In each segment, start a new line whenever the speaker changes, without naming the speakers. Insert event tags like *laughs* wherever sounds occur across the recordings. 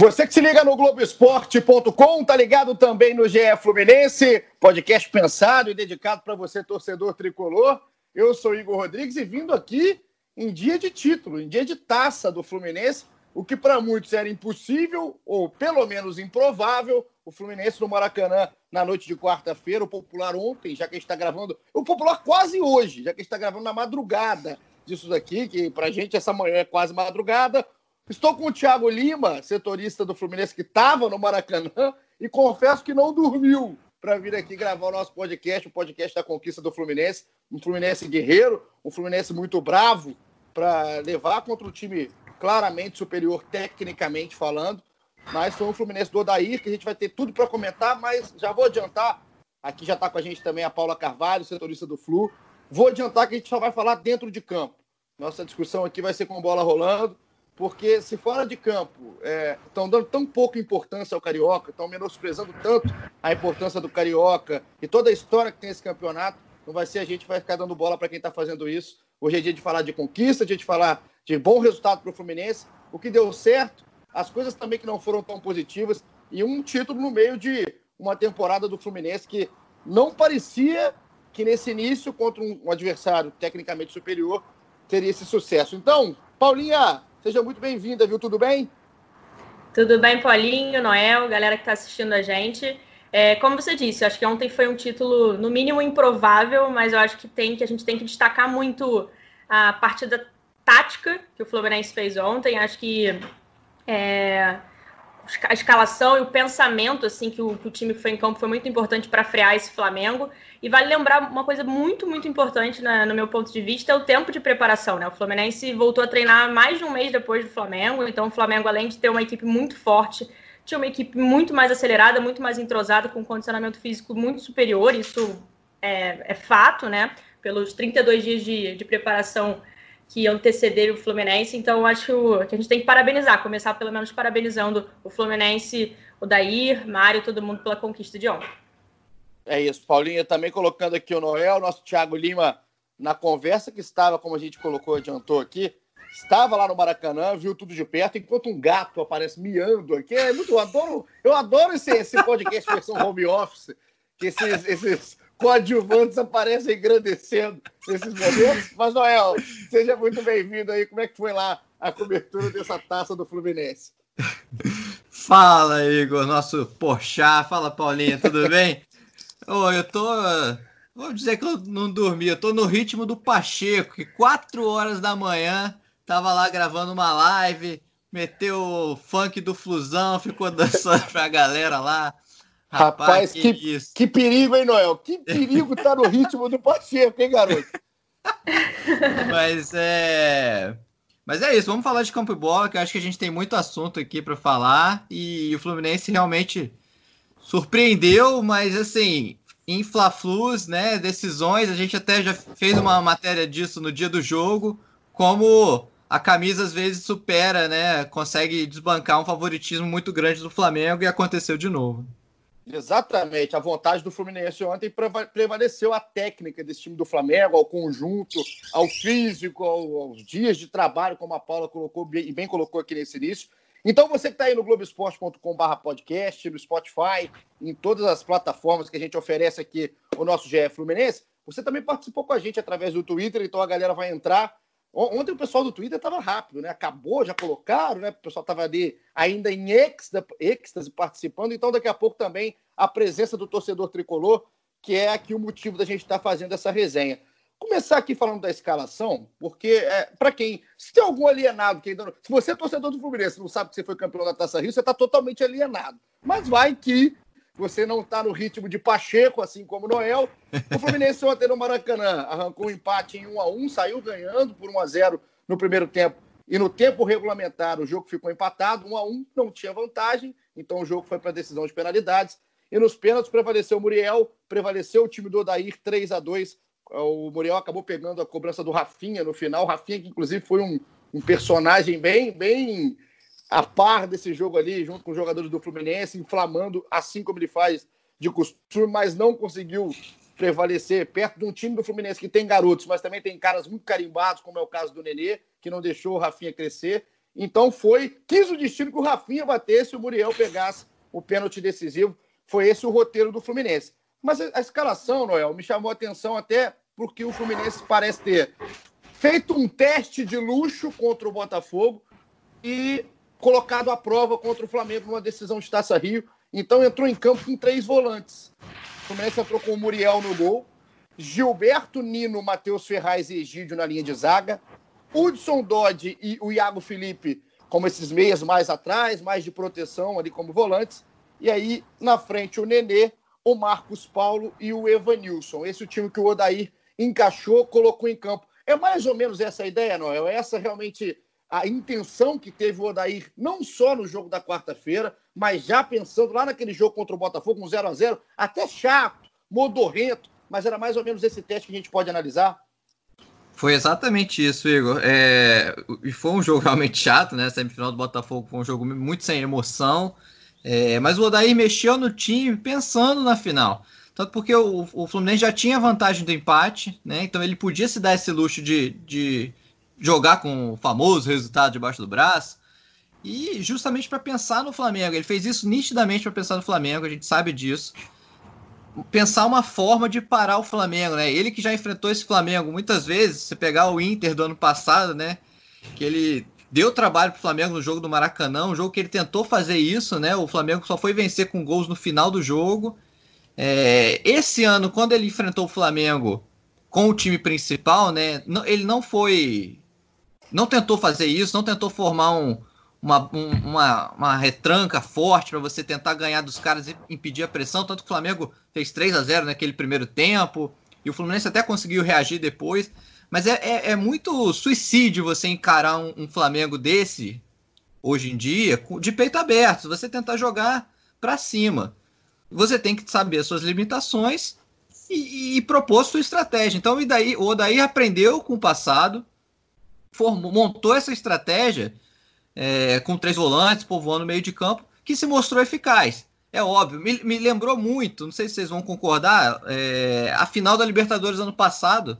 Você que se liga no Globoesporte.com, tá ligado também no GE Fluminense, podcast pensado e dedicado para você, torcedor tricolor. Eu sou Igor Rodrigues e vindo aqui em dia de título, em dia de taça do Fluminense, o que para muitos era impossível, ou pelo menos improvável, o Fluminense no Maracanã na noite de quarta-feira, o Popular ontem, já que a gente está gravando, o Popular quase hoje, já que a gente está gravando na madrugada disso daqui, que para gente essa manhã é quase madrugada, Estou com o Thiago Lima, setorista do Fluminense, que estava no Maracanã, e confesso que não dormiu para vir aqui gravar o nosso podcast, o podcast da conquista do Fluminense. Um Fluminense guerreiro, um Fluminense muito bravo para levar contra um time claramente superior, tecnicamente falando. Mas foi um Fluminense do Odair, que a gente vai ter tudo para comentar, mas já vou adiantar. Aqui já está com a gente também a Paula Carvalho, setorista do Flu. Vou adiantar que a gente só vai falar dentro de campo. Nossa discussão aqui vai ser com bola rolando porque se fora de campo estão é, dando tão pouca importância ao Carioca, estão menosprezando tanto a importância do Carioca e toda a história que tem esse campeonato, não vai ser a gente que vai ficar dando bola para quem está fazendo isso. Hoje é dia de falar de conquista, dia de falar de bom resultado para o Fluminense, o que deu certo, as coisas também que não foram tão positivas e um título no meio de uma temporada do Fluminense que não parecia que nesse início, contra um adversário tecnicamente superior, teria esse sucesso. Então, Paulinha, Seja muito bem-vinda, viu? Tudo bem?
Tudo bem, Paulinho, Noel, galera que está assistindo a gente. É, como você disse, acho que ontem foi um título, no mínimo, improvável, mas eu acho que tem que a gente tem que destacar muito a partida tática que o Fluminense fez ontem. Acho que é, a escalação e o pensamento assim que o, que o time foi em campo foi muito importante para frear esse Flamengo. E vale lembrar uma coisa muito, muito importante na, no meu ponto de vista, é o tempo de preparação. Né? O Fluminense voltou a treinar mais de um mês depois do Flamengo, então o Flamengo, além de ter uma equipe muito forte, tinha uma equipe muito mais acelerada, muito mais entrosada, com um condicionamento físico muito superior, isso é, é fato, né? Pelos 32 dias de, de preparação que antecederam o Fluminense. Então, acho que a gente tem que parabenizar, começar pelo menos parabenizando o Fluminense, o Dair, Mário, todo mundo pela conquista de ontem.
É isso, Paulinha, também colocando aqui o Noel, nosso Thiago Lima, na conversa que estava, como a gente colocou, adiantou aqui, estava lá no Maracanã, viu tudo de perto, enquanto um gato aparece miando aqui. É muito, eu adoro, eu adoro esse, esse podcast *laughs* versão home office, que esses, esses coadjuvantes aparecem engrandecendo nesses momentos. Mas, Noel, seja muito bem-vindo aí. Como é que foi lá a cobertura dessa taça do Fluminense?
Fala, Igor, nosso Porchá. Fala, Paulinha, tudo bem? oh, eu tô. Vou dizer que eu não dormi, eu tô no ritmo do Pacheco, que 4 horas da manhã tava lá gravando uma live, meteu o funk do Flusão, ficou dançando *laughs* pra galera lá.
Rapaz, Rapaz que, que, que, perigo, hein, Noel? Que perigo tá no ritmo do Pacheco, hein, garoto? *laughs*
Mas é. Mas é isso, vamos falar de campo e bola, que eu acho que a gente tem muito assunto aqui para falar. E o Fluminense realmente surpreendeu, mas assim, em Fla-Flus, né, decisões, a gente até já fez uma matéria disso no dia do jogo, como a camisa às vezes supera, né, consegue desbancar um favoritismo muito grande do Flamengo e aconteceu de novo.
Exatamente. A vontade do Fluminense ontem prevaleceu a técnica desse time do Flamengo, ao conjunto, ao físico, aos dias de trabalho, como a Paula colocou e bem colocou aqui nesse início. Então, você que está aí no globesport.com.br podcast, no Spotify, em todas as plataformas que a gente oferece aqui o nosso GE Fluminense, você também participou com a gente através do Twitter, então a galera vai entrar Ontem o pessoal do Twitter estava rápido, né? Acabou, já colocaram, né? O pessoal estava ali ainda em êxtase participando, então daqui a pouco também a presença do torcedor tricolor, que é aqui o motivo da gente estar tá fazendo essa resenha. Começar aqui falando da escalação, porque é, para quem. Se tem algum alienado que ainda não. Se você é torcedor do Fluminense não sabe que você foi campeão da Taça Rio, você está totalmente alienado. Mas vai que você não está no ritmo de Pacheco, assim como Noel. O Fluminense ontem no Maracanã arrancou um empate em 1 a 1 saiu ganhando por 1 a 0 no primeiro tempo E no tempo regulamentar, o jogo ficou empatado, um a um, não tinha vantagem, então o jogo foi para decisão de penalidades. E nos pênaltis prevaleceu o Muriel, prevaleceu o time do Odair 3 a 2 O Muriel acabou pegando a cobrança do Rafinha no final. Rafinha, que inclusive foi um, um personagem bem, bem a par desse jogo ali, junto com os jogadores do Fluminense, inflamando, assim como ele faz de costume, mas não conseguiu prevalecer perto de um time do Fluminense que tem garotos, mas também tem caras muito carimbados, como é o caso do Nenê, que não deixou o Rafinha crescer. Então foi, quis o destino que o Rafinha batesse e o Muriel pegasse o pênalti decisivo. Foi esse o roteiro do Fluminense. Mas a, escalação, Noel, me chamou a atenção até porque o Fluminense parece ter feito um teste de luxo contra o Botafogo e colocado à prova contra o Flamengo numa decisão de Taça Rio. Então entrou em campo com três volantes. O Fluminense entrou com o Muriel no gol, Gilberto, Nino, Matheus Ferraz e Egídio na linha de zaga, Hudson Dodge e o Iago Felipe como esses meias mais atrás, mais de proteção ali como volantes. E aí, na frente, o Nenê, o Marcos Paulo e o Evanilson. Esse é o time que o Odair encaixou, colocou em campo. É mais ou menos essa a ideia, Noel? Essa realmente a intenção que teve o Odair, não só no jogo da quarta-feira, mas já pensando lá naquele jogo contra o Botafogo, um 0 a 0 até chato, modorrento, mas era mais ou menos esse teste que a gente pode analisar.
Foi exatamente isso, Igor. É... E foi um jogo *laughs* realmente chato, né? A semifinal do Botafogo foi um jogo muito sem emoção. É... Mas o Odair mexeu no time pensando na final. Tanto porque o, o Fluminense já tinha vantagem do empate, né? Então ele podia se dar esse luxo de, de jogar com o famoso resultado debaixo do braço. E justamente para pensar no Flamengo. Ele fez isso nitidamente para pensar no Flamengo, a gente sabe disso. Pensar uma forma de parar o Flamengo, né? Ele que já enfrentou esse Flamengo muitas vezes, você pegar o Inter do ano passado, né? Que ele deu trabalho para o Flamengo no jogo do Maracanã, um jogo que ele tentou fazer isso, né? O Flamengo só foi vencer com gols no final do jogo. É, esse ano, quando ele enfrentou o Flamengo com o time principal, né? Ele não foi não tentou fazer isso, não tentou formar um, uma, um, uma, uma, retranca forte para você tentar ganhar dos caras e impedir a pressão. Tanto que o Flamengo fez 3 a 0 naquele primeiro tempo, e o Fluminense até conseguiu reagir depois. Mas é, é, é muito suicídio você encarar um, um, Flamengo desse, hoje em dia, de peito aberto, você tentar jogar para cima. Você tem que saber as suas limitações e, e propor sua estratégia. Então, e daí, o Odaí aprendeu com o passado, formou, montou essa estratégia é, com três volantes, povoando o meio de campo, que se mostrou eficaz. É óbvio, me, me lembrou muito, não sei se vocês vão concordar, é, a final da Libertadores ano passado.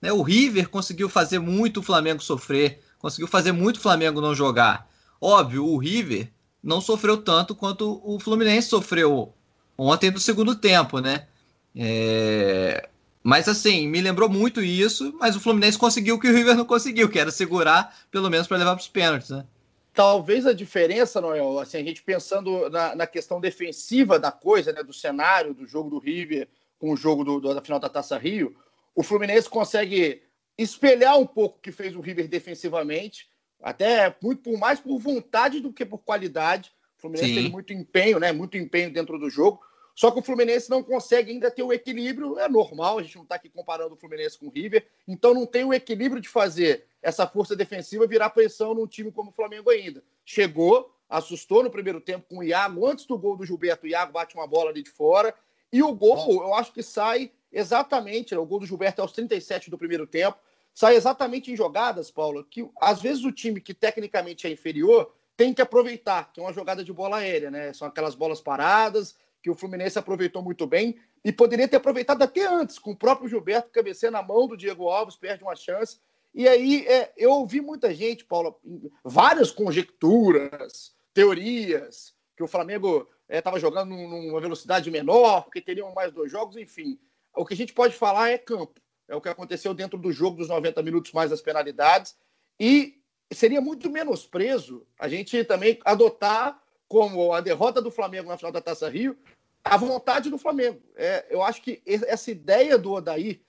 Né, o River conseguiu fazer muito o Flamengo sofrer, conseguiu fazer muito o Flamengo não jogar. Óbvio, o River não sofreu tanto quanto o Fluminense sofreu ontem no segundo tempo, né? É, mas assim, me lembrou muito isso, mas o Fluminense conseguiu o que o River não conseguiu, que era segurar, pelo menos para levar para os pênaltis, né?
Talvez a diferença, Noel, assim, a gente pensando na, na, questão defensiva da coisa, né, do cenário do jogo do River com o jogo do, do, da final da Taça Rio, o Fluminense consegue espelhar um pouco o que fez o River defensivamente, até muito por mais por vontade do que por qualidade. O Fluminense Sim. teve muito empenho, né, muito empenho dentro do jogo. Só que o Fluminense não consegue ainda ter o equilíbrio, é normal, a gente não está aqui comparando o Fluminense com o River, então não tem o equilíbrio de fazer essa força defensiva virar pressão num time como o Flamengo ainda. Chegou, assustou no primeiro tempo com o Iago, antes do gol do Gilberto, o Iago bate uma bola ali de fora, e o gol, eu acho que sai exatamente, né, o gol do Gilberto é aos 37 do primeiro tempo, sai exatamente em jogadas, Paulo, que às vezes o time que tecnicamente é inferior tem que aproveitar, que é uma jogada de bola aérea, né? São aquelas bolas paradas, que o Fluminense aproveitou muito bem e poderia ter aproveitado até antes, com o próprio Gilberto cabeceando na mão do Diego Alves, perde uma chance. E aí é, eu ouvi muita gente, Paulo, várias conjecturas, teorias, que o Flamengo estava é, jogando numa velocidade menor, porque teriam mais dois jogos, enfim. O que a gente pode falar é campo. É o que aconteceu dentro do jogo dos 90 minutos mais as penalidades. E seria muito menosprezo a gente também adotar como a derrota do Flamengo na final da Taça Rio, a vontade do Flamengo. É, eu acho que essa ideia do Odair,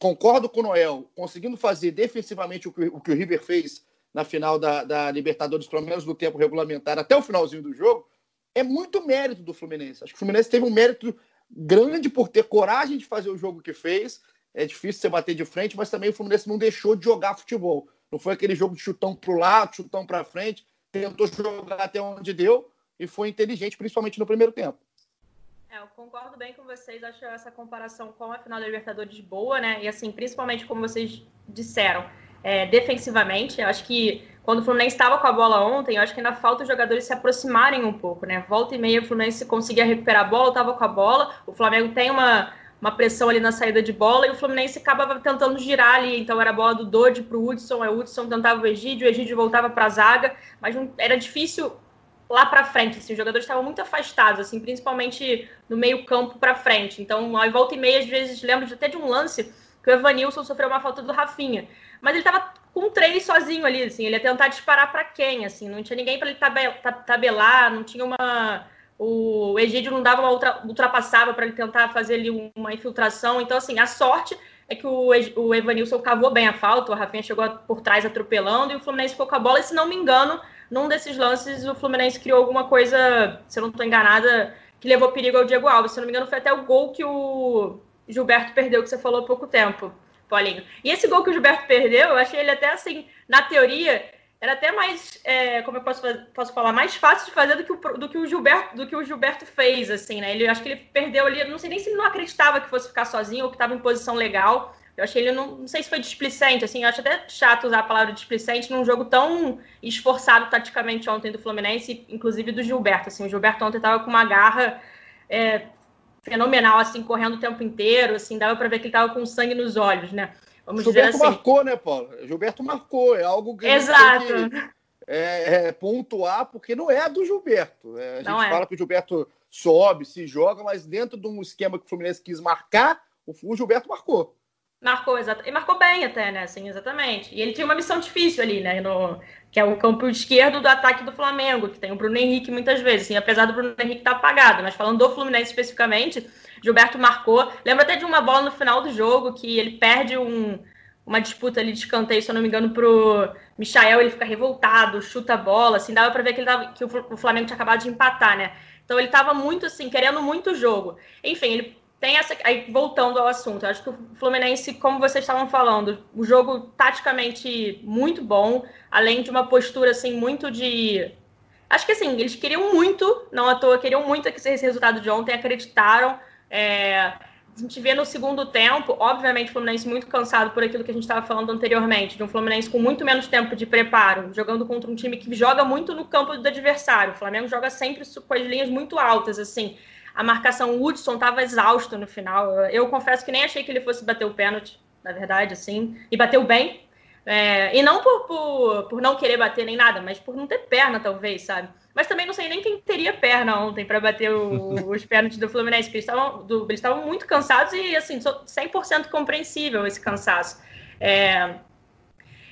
concordo com o Noel, conseguindo fazer defensivamente o que o, que o River fez na final da, da, Libertadores, pelo menos no tempo regulamentar, até o finalzinho do jogo, é muito mérito do Fluminense. Acho que o Fluminense teve um mérito grande por ter coragem de fazer o jogo que fez. É difícil você bater de frente, mas também o Fluminense não deixou de jogar futebol. não foi aquele jogo de chutão para o lado, chutão para frente, tentou jogar até onde deu e foi inteligente, principalmente no primeiro tempo.
É, eu concordo bem com vocês, acho essa comparação com a final da Libertadores boa, né? E assim, principalmente como vocês disseram, é, defensivamente, acho que quando o Fluminense estava com a bola ontem, acho que ainda falta os jogadores se aproximarem um pouco, né? Volta e meia o Fluminense conseguia recuperar a bola, estava com a bola, o Flamengo tem uma, uma pressão ali na saída de bola e o Fluminense acabava tentando girar ali, então era a bola do Dodge para o Hudson, o Hudson tentava o Egídio, o Egídio voltava para a zaga, mas não, era difícil lá para frente, assim, os jogadores estavam muito afastados, assim, principalmente no meio campo para frente. Então, aí volta e meia, às vezes, lembro até de um lance que o Evanilson sofreu uma falta do Rafinha, mas ele estava com três sozinho ali, assim, ele ia tentar disparar para quem, assim, não tinha ninguém para ele tabelar, não tinha uma o Egídio não dava uma ultra, ultrapassava para ele tentar fazer ali uma infiltração. Então, assim, a sorte é que o, o Evanilson cavou bem a falta, o Rafinha chegou por trás atropelando e o Fluminense ficou com a bola. E se não me engano, num desses lances, o Fluminense criou alguma coisa, se eu não estou enganada, que levou perigo ao Diego Alves. Se eu não me engano, foi até o gol que o Gilberto perdeu, que você falou há pouco tempo, Paulinho. E esse gol que o Gilberto perdeu, eu achei ele até assim, na teoria, era até mais, é, como eu posso, posso falar, mais fácil de fazer do que, o, do que o Gilberto do que o Gilberto fez, assim, né? Ele acho que ele perdeu ali, não sei nem se ele não acreditava que fosse ficar sozinho ou que estava em posição legal. Eu achei ele, não, não sei se foi displicente, assim, eu acho até chato usar a palavra displicente num jogo tão esforçado taticamente ontem do Fluminense, inclusive do Gilberto, assim, o Gilberto ontem estava com uma garra é, fenomenal, assim, correndo o tempo inteiro, assim, dava para ver que ele estava com sangue nos olhos, né?
Vamos Gilberto assim. marcou, né, Paulo? Gilberto marcou, é algo que
Exato.
Que, é, é, pontuar, porque não é do Gilberto. É, a gente é. fala que o Gilberto sobe, se joga, mas dentro de um esquema que o Fluminense quis marcar, o Gilberto marcou.
Marcou, exato. E marcou bem até, né? Assim, exatamente. E ele tinha uma missão difícil ali, né? No, que é o campo esquerdo do ataque do Flamengo, que tem o Bruno Henrique muitas vezes, assim, apesar do Bruno Henrique estar tá apagado. Mas falando do Fluminense especificamente, Gilberto marcou. Lembro até de uma bola no final do jogo que ele perde um, uma disputa ali de escanteio, se eu não me engano, pro Michael, ele fica revoltado, chuta a bola, assim, dava para ver que, ele tava, que o Flamengo tinha acabado de empatar, né? Então ele estava muito assim, querendo muito o jogo. Enfim, ele tem essa. Aí, voltando ao assunto, acho que o Fluminense, como vocês estavam falando, o jogo taticamente muito bom, além de uma postura assim, muito de. Acho que assim, eles queriam muito, não à toa, queriam muito esse resultado de ontem, acreditaram. É... A gente vê no segundo tempo, obviamente, o Fluminense muito cansado por aquilo que a gente estava falando anteriormente, de um Fluminense com muito menos tempo de preparo, jogando contra um time que joga muito no campo do adversário. O Flamengo joga sempre com as linhas muito altas, assim a marcação Hudson estava exausto no final. Eu confesso que nem achei que ele fosse bater o pênalti, na verdade, assim, e bateu bem. É, e não por, por, por não querer bater nem nada, mas por não ter perna, talvez, sabe? Mas também não sei nem quem teria perna ontem para bater o, *laughs* os pênaltis do Fluminense, porque eles estavam, do, eles estavam muito cansados e, assim, 100% compreensível esse cansaço. É,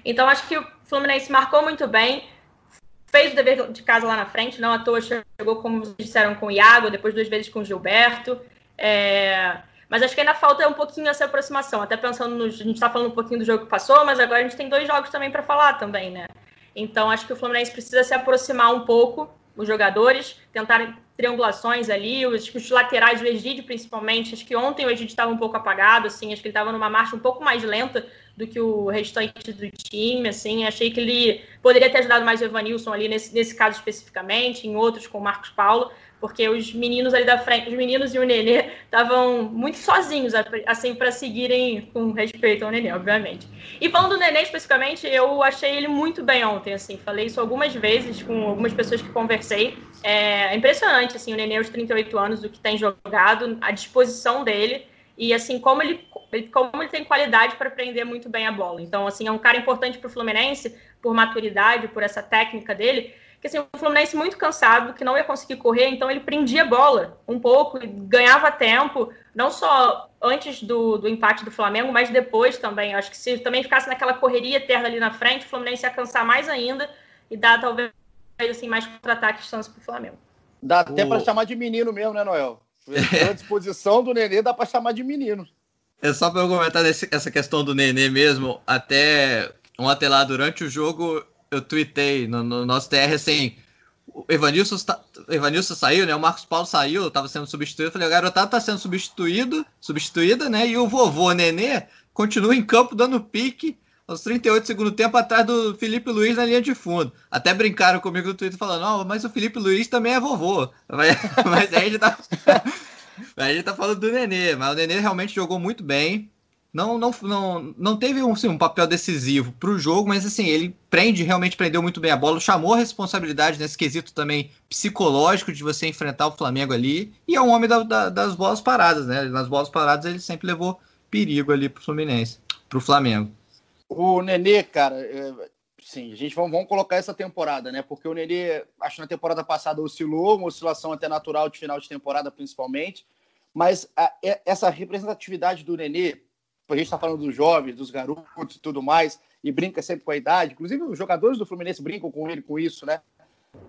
então, acho que o Fluminense marcou muito bem fez o dever de casa lá na frente, não à toa chegou, como vocês disseram, com o Iago, depois duas vezes com o Gilberto. É... Mas acho que ainda falta um pouquinho essa aproximação. Até pensando no. A gente está falando um pouquinho do jogo que passou, mas agora a gente tem dois jogos também para falar também, né? Então acho que o Fluminense precisa se aproximar um pouco, os jogadores, tentar triangulações ali, os, os laterais, o Egídio principalmente. Acho que ontem o Egídio estava um pouco apagado, assim, acho que ele estava numa marcha um pouco mais lenta do que o restante do time, assim, achei que ele poderia ter ajudado mais o Evanilson ali nesse, nesse caso especificamente, em outros com o Marcos Paulo, porque os meninos ali da frente, os meninos e o Nenê estavam muito sozinhos, assim, para seguirem com respeito ao Nenê, obviamente. E falando do Nenê especificamente, eu achei ele muito bem ontem, assim, falei isso algumas vezes com algumas pessoas que conversei. É impressionante, assim, o Nenê aos 38 anos, o que tem jogado, a disposição dele, e assim, como ele como ele tem qualidade para prender muito bem a bola. Então, assim, é um cara importante para o Fluminense, por maturidade, por essa técnica dele, que assim, o Fluminense muito cansado, que não ia conseguir correr, então ele prendia a bola um pouco, ganhava tempo, não só antes do, do empate do Flamengo, mas depois também. Acho que se também ficasse naquela correria eterna ali na frente, o Fluminense ia cansar mais ainda e dar talvez assim, mais contra-ataque chance para o Flamengo.
Dá até o... para chamar de menino mesmo, né, Noel? A disposição do Nenê dá para chamar de menino.
É só para eu comentar desse, essa questão do Nenê mesmo. Até ontem lá durante o jogo eu tuitei no, no nosso TR assim. O Evanilson, Evanilson saiu, né? O Marcos Paulo saiu, estava sendo substituído. Eu falei, o garotado está sendo substituído, substituída, né? E o vovô Nenê continua em campo dando pique. aos 38 do segundo tempo atrás do Felipe Luiz na linha de fundo. Até brincaram comigo no Twitter falando, não, mas o Felipe Luiz também é vovô. Mas, *laughs* mas a gente tá. A gente tá falando do Nenê, mas o Nenê realmente jogou muito bem. Não, não, não, não teve um, assim, um papel decisivo para o jogo, mas assim, ele prende, realmente prendeu muito bem a bola, chamou a responsabilidade nesse quesito também psicológico de você enfrentar o Flamengo ali, e é um homem da, da, das bolas paradas, né? Nas bolas paradas ele sempre levou perigo ali pro Fluminense, pro Flamengo.
O Nenê, cara, é, sim, a gente vamos, vamos colocar essa temporada, né? Porque o Nenê, acho que na temporada passada oscilou, uma oscilação até natural de final de temporada, principalmente. Mas a, essa representatividade do Nenê, a gente está falando dos jovens, dos garotos e tudo mais, e brinca sempre com a idade. Inclusive, os jogadores do Fluminense brincam com ele com isso, né?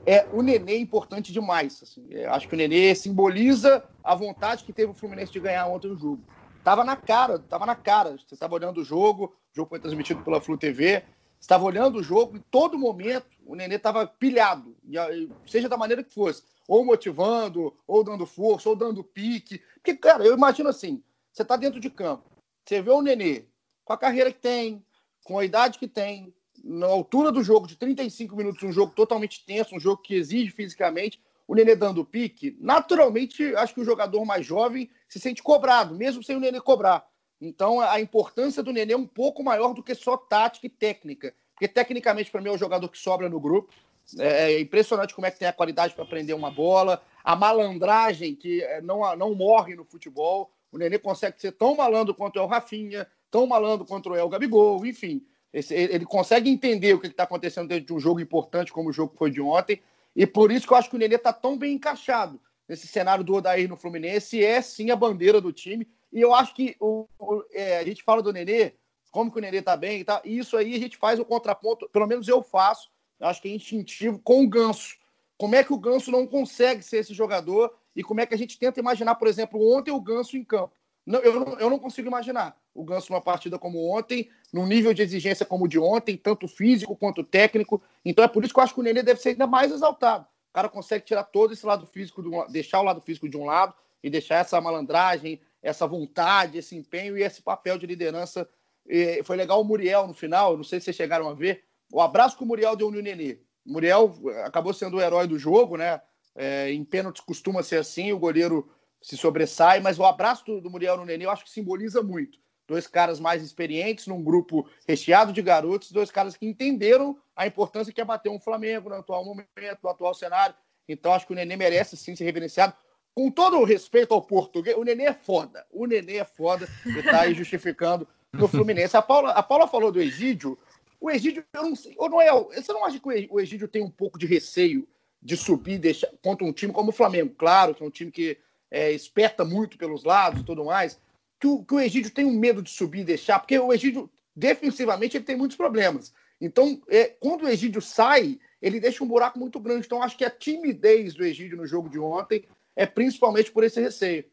É, o Nenê é importante demais. Assim. acho que o Nenê simboliza a vontade que teve o Fluminense de ganhar ontem o jogo. Tava na cara, tava na cara. Você estava olhando o jogo, o jogo foi transmitido pela Flu TV. Estava olhando o jogo, em todo momento o Nenê estava pilhado, seja da maneira que fosse, ou motivando, ou dando força, ou dando pique. Porque, cara, eu imagino assim: você está dentro de campo, você vê o Nenê com a carreira que tem, com a idade que tem, na altura do jogo de 35 minutos, um jogo totalmente tenso, um jogo que exige fisicamente, o Nenê dando pique, naturalmente, acho que o jogador mais jovem se sente cobrado, mesmo sem o Nenê cobrar. Então, a importância do Nenê é um pouco maior do que só tática e técnica. Porque, tecnicamente, para mim, é o jogador que sobra no grupo. É, é impressionante como é que tem a qualidade para prender uma bola, a malandragem que é, não, não morre no futebol. O Nenê consegue ser tão malandro quanto é o Rafinha, tão malandro quanto é o Gabigol, enfim. Esse, ele consegue entender o que está acontecendo dentro de um jogo importante como o jogo foi de ontem. E por isso que eu acho que o Nenê está tão bem encaixado nesse cenário do Odair no Fluminense. É sim a bandeira do time. E eu acho que o, o é, a gente fala do Nenê, como que o Nenê está bem e tal. E isso aí a gente faz o contraponto, pelo menos eu faço, acho que é instintivo, com o Ganso. Como é que o Ganso não consegue ser esse jogador e como é que a gente tenta imaginar, por exemplo, ontem o Ganso em campo. Não, eu, não, eu não consigo imaginar o Ganso numa partida como ontem, num nível de exigência como o de ontem, tanto físico quanto técnico. Então é por isso que eu acho que o Nenê deve ser ainda mais exaltado. O cara consegue tirar todo esse lado físico, do, deixar o lado físico de um lado e deixar essa malandragem, essa vontade, esse empenho e esse papel de liderança. E foi legal o Muriel no final, não sei se vocês chegaram a ver, o abraço que o Muriel deu no Nenê. O Muriel acabou sendo o herói do jogo, né? É, em pênaltis costuma ser assim, o goleiro se sobressai, mas o abraço do, do Muriel no Nenê eu acho que simboliza muito. Dois caras mais experientes num grupo recheado de garotos, dois caras que entenderam a importância que é bater um Flamengo no atual momento, no atual cenário. Então acho que o Nenê merece sim ser reverenciado. Com todo o respeito ao português, o Nenê é foda. O Nenê é foda e tá aí justificando no *laughs* Fluminense. A Paula, a Paula falou do Egídio. O Egídio, eu não sei. Ô, Noel, você não acha que o Egídio tem um pouco de receio de subir deixar, contra um time como o Flamengo? Claro, que é um time que é, esperta muito pelos lados e tudo mais, que o, que o Egídio tem um medo de subir e deixar, porque o Egídio, defensivamente, ele tem muitos problemas. Então, é, quando o Egídio sai, ele deixa um buraco muito grande. Então, acho que a timidez do Egídio no jogo de ontem é principalmente por esse receio.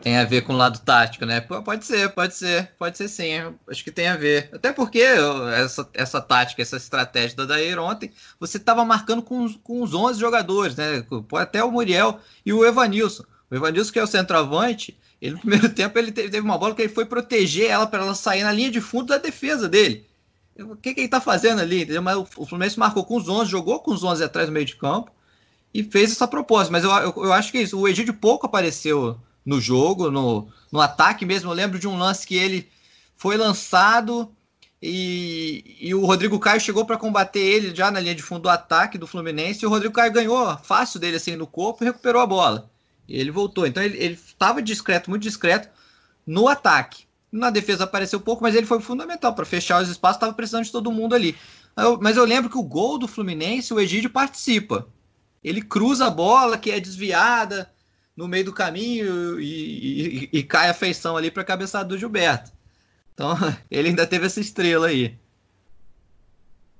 Tem a ver com o lado tático, né? Pode ser, pode ser, pode ser sim. Acho que tem a ver. Até porque essa, essa tática, essa estratégia da Daír ontem, você estava marcando com, com os 11 jogadores, né? Até o Muriel e o Evanilson. O Evanilson, que é o centroavante, ele no primeiro *laughs* tempo ele teve, uma bola que ele foi proteger ela para ela sair na linha de fundo da defesa dele. O que, que ele está fazendo ali? Entendeu? Mas o Fluminense marcou com os 11, jogou com os 11 atrás no meio de campo e fez essa proposta. Mas eu, eu, eu acho que é isso. O Egídio pouco apareceu no jogo, no, no ataque mesmo. Eu lembro de um lance que ele foi lançado e, e o Rodrigo Caio chegou para combater ele já na linha de fundo do ataque do Fluminense. E o Rodrigo Caio ganhou fácil dele assim no corpo e recuperou a bola. E ele voltou. Então ele estava discreto, muito discreto no ataque. Na defesa apareceu pouco, mas ele foi fundamental para fechar os espaços. Estava precisando de todo mundo ali. Eu, mas eu lembro que o gol do Fluminense, o Egídio participa. Ele cruza a bola, que é desviada no meio do caminho e, e, e cai a feição ali para a cabeçada do Gilberto. Então *laughs* ele ainda teve essa estrela aí.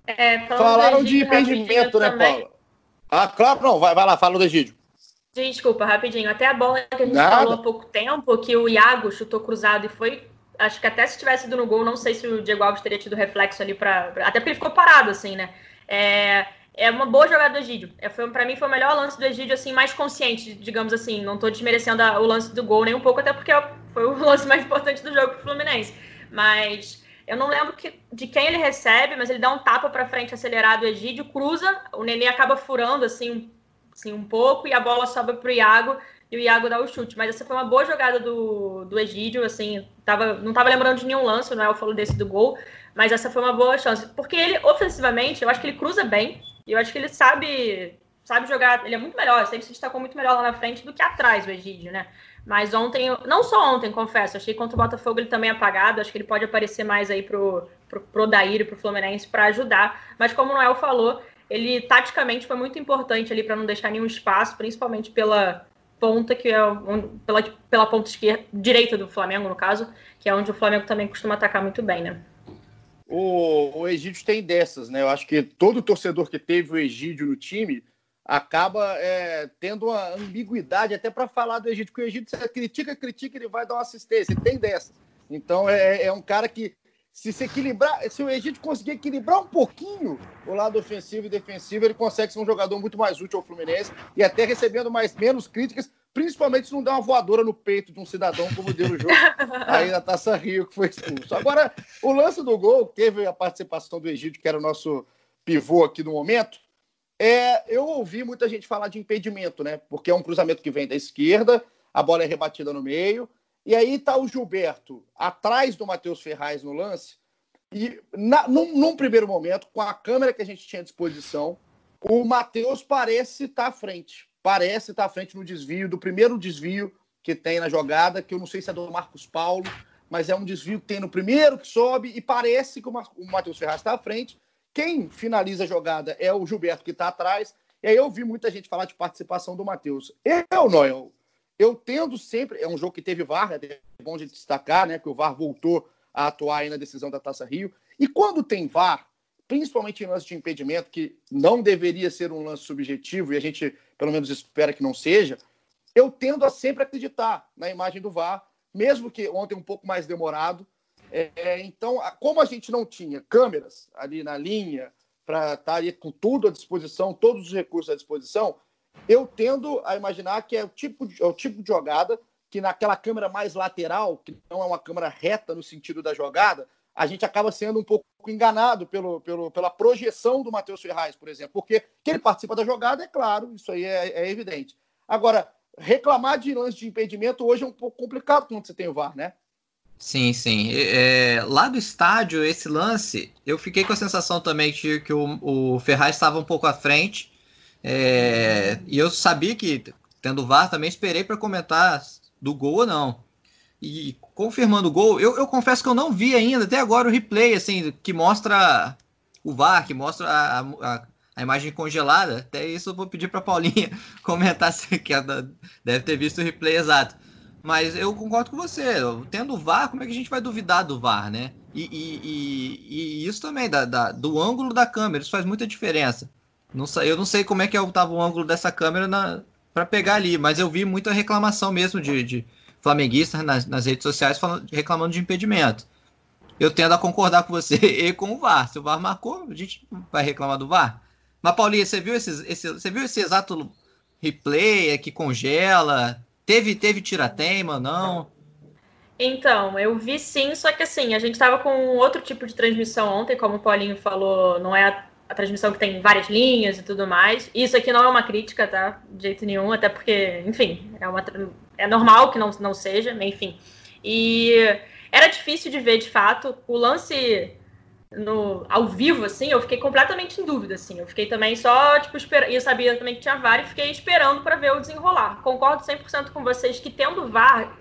É, Falaram de impedimento, né, Paulo? Ah, claro, não. Vai, vai lá, fala do Egídio.
Desculpa, rapidinho. Até a bola que a gente Nada. falou há pouco tempo, que o Iago chutou cruzado e foi. Acho que até se tivesse ido no gol, não sei se o Diego Alves teria tido reflexo ali para. Até porque ele ficou parado, assim, né? É, é uma boa jogada do Egídio. É, para mim foi o melhor lance do Egídio, assim, mais consciente, digamos assim. Não estou desmerecendo a, o lance do gol nem um pouco, até porque foi o *laughs* lance mais importante do jogo pro Fluminense. Mas Eu não lembro que, de quem ele recebe, mas ele dá um tapa para frente acelerado, o Egídio cruza, o Nenê acaba furando assim, assim um pouco e a bola sobe para o Iago e o Iago dá o chute. Mas essa foi uma boa jogada do, do Egídio, assim, tava, não estava lembrando de nenhum lance, o Noel falou desse do gol, mas essa foi uma boa chance. Porque ele, ofensivamente, eu acho que ele cruza bem, e eu acho que ele sabe sabe jogar, ele é muito melhor, sempre se destacou muito melhor lá na frente do que atrás, o Egídio, né? Mas ontem, não só ontem, confesso, achei que contra o Botafogo ele também é apagado, acho que ele pode aparecer mais aí pro, pro, pro Daír e pro Fluminense para ajudar. Mas como o Noel falou, ele taticamente foi muito importante ali para não deixar nenhum espaço, principalmente pela ponta, que é pela, pela ponta esquerda, direita do Flamengo, no caso, que é onde o Flamengo também costuma atacar muito bem, né?
O, o Egídio tem dessas, né? Eu acho que todo torcedor que teve o Egídio no time acaba é, tendo uma ambiguidade até para falar do Egídio, porque o Egídio você critica, critica, ele vai dar uma assistência, ele tem dessa. Então é, é um cara que, se se equilibrar, se o Egídio conseguir equilibrar um pouquinho o lado ofensivo e defensivo, ele consegue ser um jogador muito mais útil ao Fluminense e até recebendo mais menos críticas, principalmente se não der uma voadora no peito de um cidadão como deu no jogo *laughs* aí na Taça Rio, que foi expulso. Agora, o lance do gol, teve a participação do Egídio, que era o nosso pivô aqui no momento, é, eu ouvi muita gente falar de impedimento, né? Porque é um cruzamento que vem da esquerda, a bola é rebatida no meio, e aí tá o Gilberto atrás do Matheus Ferraz no lance, e na, num, num, primeiro momento, com a câmera que a gente tinha à disposição, o Matheus parece estar tá à frente. Parece estar à frente no desvio, do primeiro desvio que tem na jogada, que eu não sei se é do Marcos Paulo, mas é um desvio que tem no primeiro que sobe, e parece que o Matheus Ferraz está à frente quem finaliza a jogada é o Gilberto que está atrás. E aí eu vi muita gente falar de participação do Matheus. Eu, Noel, eu tendo sempre. É um jogo que teve VAR, é bom de destacar, né? Que o VAR voltou a atuar aí na decisão da Taça Rio. E quando tem VAR, principalmente em lance de impedimento, que não deveria ser um lance subjetivo, e a gente pelo menos espera que não seja, eu tendo a sempre acreditar na imagem do VAR, mesmo que ontem um pouco mais demorado, é, então, como a gente não tinha câmeras ali na linha para estar tá ali com tudo à disposição, todos os recursos à disposição, eu tendo a imaginar que é o tipo de, é o tipo de jogada que naquela câmera mais lateral, que não é uma câmera reta no sentido da jogada, a gente acaba sendo um pouco enganado pelo, pelo, pela projeção do Matheus Ferraz, por exemplo, porque que ele participa da jogada, é claro, isso aí é, é evidente. Agora, reclamar de lance de impedimento hoje é um pouco complicado quando você tem o VAR, né?
Sim, sim. É, lá do estádio, esse lance, eu fiquei com a sensação também que, que o, o Ferraz estava um pouco à frente. É, e eu sabia que, tendo VAR, também esperei para comentar do gol ou não. E confirmando o gol, eu, eu, confesso que eu não vi ainda, até agora, o replay, assim, que mostra o VAR, que mostra a, a, a imagem congelada. Até isso eu vou pedir para Paulinha *laughs* comentar se que deve ter visto o replay exato. Mas eu concordo com você. Tendo o VAR, como é que a gente vai duvidar do VAR, né? E, e, e, e isso também, da, da, do ângulo da câmera, isso faz muita diferença. Não, eu não sei como é que estava o ângulo dessa câmera para pegar ali, mas eu vi muita reclamação mesmo de, de flamenguistas nas, nas, redes sociais falando, reclamando de impedimento. Eu tendo a concordar com você *laughs* e com o VAR. Se o VAR marcou, a gente vai reclamar do VAR. Mas, Paulinha, você viu, esse, esse, você viu esse exato replay que congela? Teve, teve tirateima, não?
Então, eu vi sim, só que assim, a gente estava com outro tipo de transmissão ontem, como o Paulinho falou, não é a, a, transmissão que tem várias linhas e tudo mais. Isso aqui não é uma crítica, tá? De jeito nenhum, até porque, enfim, é, uma, é normal que não, não seja, enfim. E era difícil de ver, de fato. O lance no, ao vivo, assim, eu fiquei completamente em dúvida, assim. Eu fiquei também só, tipo, esperando. Eu sabia também que tinha VAR e fiquei esperando para ver o desenrolar. Concordo 100% com vocês que, tendo VAR,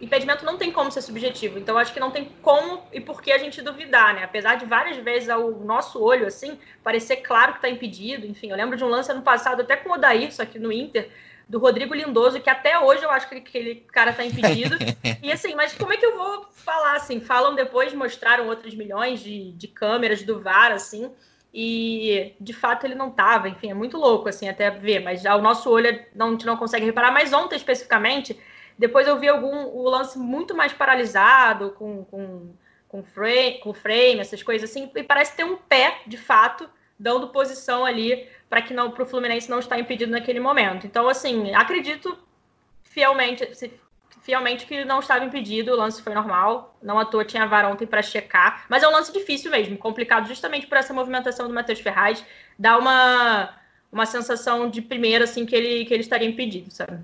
impedimento não tem como ser subjetivo. Então, acho que não tem como e por que a gente duvidar, né? Apesar de várias vezes ao nosso olho, assim, parecer claro que está impedido. Enfim, eu lembro de um lance ano passado, até com o Odair, só que no Inter, do Rodrigo Lindoso, que até hoje eu acho que aquele cara tá impedido. *laughs* e assim, mas como é que eu vou falar assim? Falam depois, mostraram outros milhões de, de câmeras do VAR, assim, e de fato ele não tava, enfim, é muito louco, assim, até ver, mas já o nosso olho não, a gente não consegue reparar. Mas ontem, especificamente, depois eu vi algum o lance muito mais paralisado, com, com, com, frame, com frame, essas coisas assim, e parece ter um pé, de fato, dando posição ali para que não para o Fluminense não estar impedido naquele momento. Então, assim, acredito fielmente, fielmente que não estava impedido, o lance foi normal. Não à toa tinha VAR ontem para checar. Mas é um lance difícil mesmo, complicado justamente por essa movimentação do Matheus Ferraz. Dá uma, uma sensação de primeira, assim, que ele, que ele estaria impedido, sabe?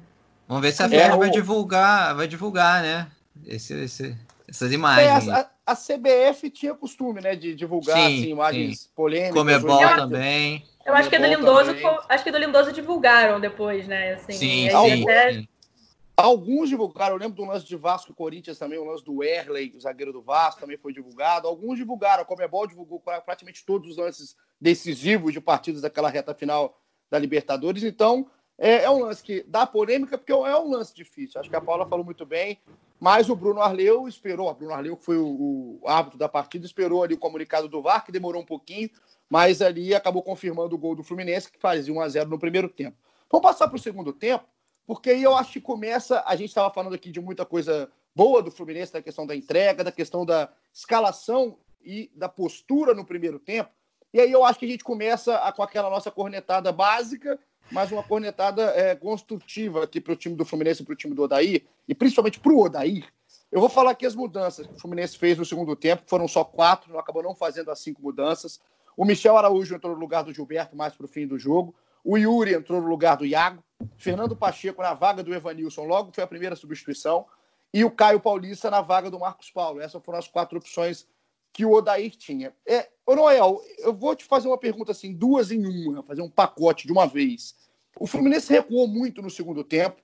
Vamos ver se a FED é, vai divulgar, vai divulgar, né? Esse, esse, essas imagens.
É, a, a, CBF tinha costume, né, de divulgar sim, assim, imagens sim. polêmicas.
Comebol também.
Eu acho que, é do Lindoso, acho que é do Lindoso divulgaram depois, né? Assim,
sim, sim, até... sim.
Alguns divulgaram, eu lembro do lance de Vasco e Corinthians também, o lance do Erley, o zagueiro do Vasco, também foi divulgado. Alguns divulgaram, a Comebol divulgou praticamente todos os lances decisivos de partidas daquela reta final da Libertadores. Então, é, é, um lance que dá polêmica, porque é um lance difícil. Acho que a Paula falou muito bem, mas o Bruno Arleu esperou, o Bruno Arleu, que foi o, o árbitro da partida, esperou ali o comunicado do VAR, que demorou um pouquinho, mas ali acabou confirmando o gol do Fluminense, que fazia 1 a 0 no primeiro tempo. Vamos passar para o segundo tempo, porque aí eu acho que começa. A gente estava falando aqui de muita coisa boa do Fluminense, da questão da entrega, da questão da escalação e da postura no primeiro tempo. E aí eu acho que a gente começa com aquela nossa cornetada básica, mas uma cornetada é, construtiva aqui para o time do Fluminense e para o time do Odair, e principalmente para o Odair. Eu vou falar aqui as mudanças que o Fluminense fez no segundo tempo, foram só quatro, acabou não fazendo as cinco mudanças. O Michel Araújo entrou no lugar do Gilberto mais para o fim do jogo. O Yuri entrou no lugar do Iago. Fernando Pacheco na vaga do Evanilson, logo foi a primeira substituição. E o Caio Paulista na vaga do Marcos Paulo. Essas foram as quatro opções que o Odair tinha. É, Noel, eu vou te fazer uma pergunta assim, duas em uma, fazer um pacote de uma vez. O Fluminense recuou muito no segundo tempo.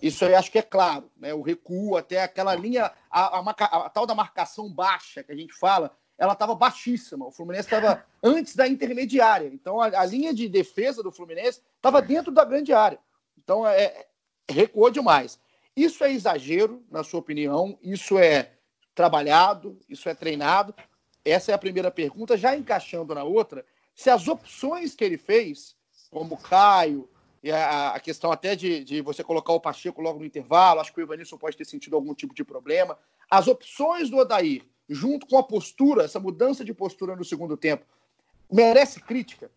Isso aí acho que é claro, né? O recuo até aquela linha, a, a, a, a tal da marcação baixa que a gente fala, ela estava baixíssima. O Fluminense estava *laughs* antes da intermediária. Então a, a, linha de defesa do Fluminense estava dentro da grande área. Então é, é, recuou demais. Isso é exagero, na sua opinião? Isso é trabalhado? Isso é treinado? Essa é a primeira pergunta. Já encaixando na outra, se as opções que ele fez, como Caio, e a, questão até de, de, você colocar o Pacheco logo no intervalo, acho que o Ivanilson pode ter sentido algum tipo de problema. As opções do Odair junto com a postura, essa mudança de postura no segundo tempo, merece crítica?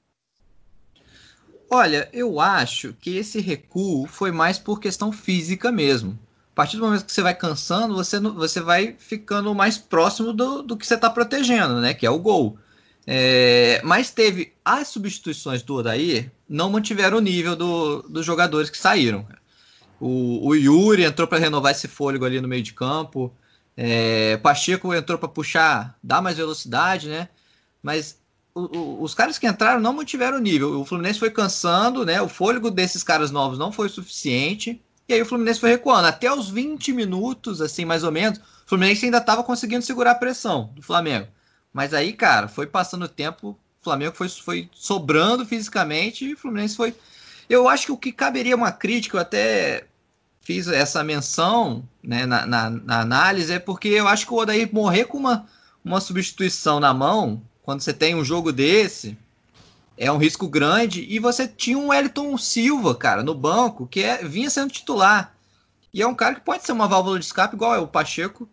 Olha, eu acho que esse recuo foi mais por questão física mesmo. A partir do momento que você vai cansando, você, você vai ficando mais próximo do, do que você está protegendo, né? Que é o gol. É, mas teve as substituições do Odair não mantiveram o nível do, dos jogadores que saíram. O, o Yuri entrou para renovar esse fôlego ali no meio de campo. É, Pacheco entrou para puxar, dar mais velocidade, né? Mas o, o, os caras que entraram não mantiveram o nível. O Fluminense foi cansando, né? O fôlego desses caras novos não foi suficiente. E aí o Fluminense foi recuando. Até os 20 minutos, assim, mais ou menos, o Fluminense ainda estava conseguindo segurar a pressão do Flamengo. Mas aí, cara, foi passando o tempo, o Flamengo foi, foi sobrando fisicamente e o Fluminense foi. Eu acho que o que caberia uma crítica, eu até fiz essa menção né, na, na, na, análise é porque eu acho que o Odair morrer com uma, uma substituição na mão, quando você tem um jogo desse, é um risco grande. E você tinha um Elton Silva, cara, no banco, que é, vinha sendo titular. E é um cara que pode ser uma válvula de escape, igual é o Pacheco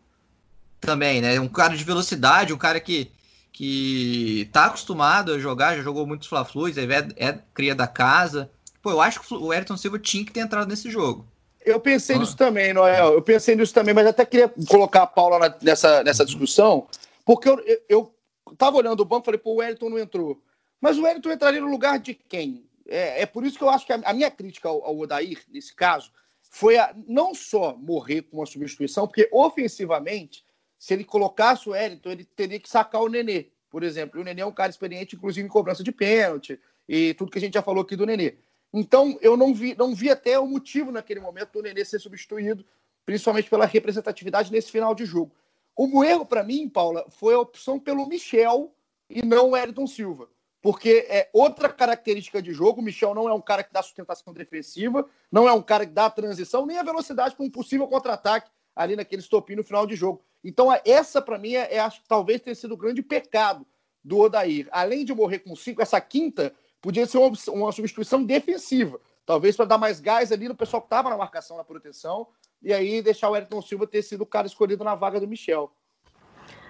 também, né? Um cara de velocidade, um cara que, que tá acostumado a jogar, já jogou muitos Fla-Flus, é, é cria da casa. Pô, eu acho que o Elton Silva tinha que ter entrado nesse jogo.
Eu pensei ah. nisso também, Noel. Eu pensei nisso também, mas até queria colocar a Paula nessa, nessa discussão, porque eu, eu, eu tava olhando o banco e falei, pô, o Wellington não entrou. Mas o Wellington entraria no lugar de quem? É, é por isso que eu acho que a, a minha crítica ao, ao Odair, nesse caso, foi a, não só morrer com uma substituição, porque ofensivamente, se ele colocasse o Wellington, ele teria que sacar o Nenê, por exemplo. E o Nenê é um cara experiente, inclusive em cobrança de pênalti e tudo que a gente já falou aqui do Nenê. Então, eu não vi, não vi até o motivo naquele momento do Nenê ser substituído, principalmente pela representatividade nesse final de jogo. O erro, para mim, Paula, foi a opção pelo Michel e não o Elton Silva. Porque é outra característica de jogo. O Michel não é um cara que dá sustentação defensiva, não é um cara que dá transição, nem a velocidade para um possível contra-ataque ali naquele estopim no final de jogo. Então, essa, para mim, é, é, acho que talvez tenha sido o grande pecado do Odair. Além de morrer com cinco, essa quinta podia ser uma, uma substituição defensiva, talvez para dar mais gás ali no pessoal que estava na marcação, na proteção, e aí deixar o Elton Silva ter sido o cara escolhido na vaga do Michel.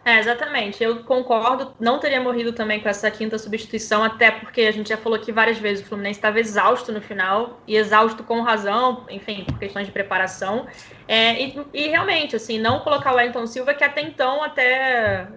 É, exatamente. Eu concordo. Não teria morrido também com essa quinta substituição, até porque a gente já falou aqui várias vezes, o Fluminense estava exausto no final, e exausto com razão, enfim, por questões de preparação. É, e, e, realmente, assim, não colocar o Wellington Silva, que até então, até